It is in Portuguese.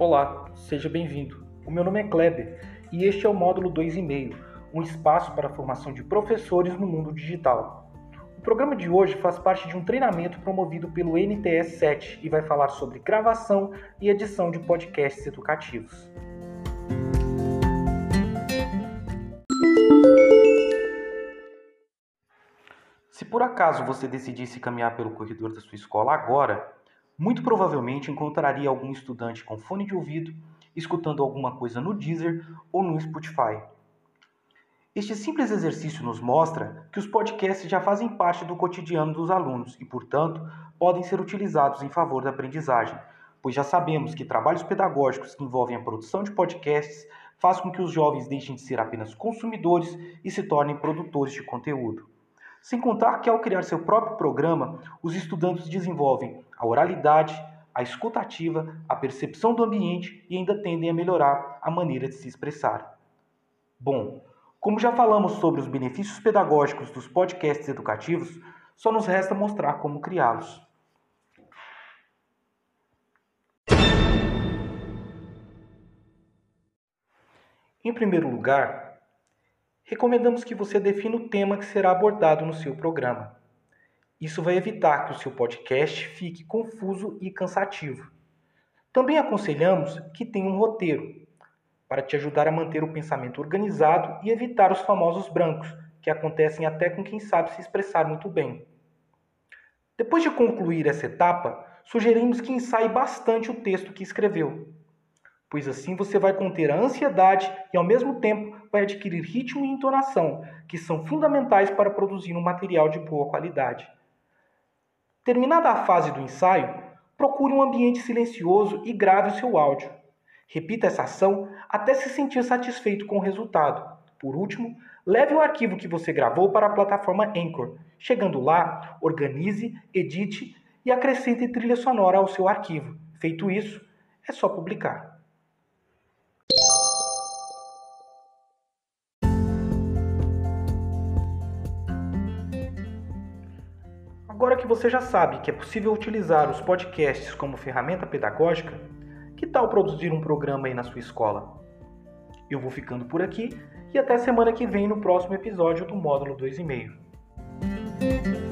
Olá, seja bem-vindo. O meu nome é Kleber e este é o módulo 2,5, um espaço para a formação de professores no mundo digital. O programa de hoje faz parte de um treinamento promovido pelo NTS 7 e vai falar sobre gravação e edição de podcasts educativos. Se por acaso você decidisse caminhar pelo corredor da sua escola agora, muito provavelmente encontraria algum estudante com fone de ouvido escutando alguma coisa no Deezer ou no Spotify. Este simples exercício nos mostra que os podcasts já fazem parte do cotidiano dos alunos e, portanto, podem ser utilizados em favor da aprendizagem, pois já sabemos que trabalhos pedagógicos que envolvem a produção de podcasts faz com que os jovens deixem de ser apenas consumidores e se tornem produtores de conteúdo. Sem contar que, ao criar seu próprio programa, os estudantes desenvolvem a oralidade, a escutativa, a percepção do ambiente e ainda tendem a melhorar a maneira de se expressar. Bom, como já falamos sobre os benefícios pedagógicos dos podcasts educativos, só nos resta mostrar como criá-los. Em primeiro lugar, recomendamos que você defina o tema que será abordado no seu programa. Isso vai evitar que o seu podcast fique confuso e cansativo. Também aconselhamos que tenha um roteiro, para te ajudar a manter o pensamento organizado e evitar os famosos brancos, que acontecem até com quem sabe se expressar muito bem. Depois de concluir essa etapa, sugerimos que ensaie bastante o texto que escreveu pois assim você vai conter a ansiedade e, ao mesmo tempo, vai adquirir ritmo e entonação, que são fundamentais para produzir um material de boa qualidade. Terminada a fase do ensaio, procure um ambiente silencioso e grave o seu áudio. Repita essa ação até se sentir satisfeito com o resultado. Por último, leve o arquivo que você gravou para a plataforma Anchor. Chegando lá, organize, edite e acrescente trilha sonora ao seu arquivo. Feito isso, é só publicar. Agora que você já sabe que é possível utilizar os podcasts como ferramenta pedagógica, que tal produzir um programa aí na sua escola? Eu vou ficando por aqui e até semana que vem no próximo episódio do módulo 2,5.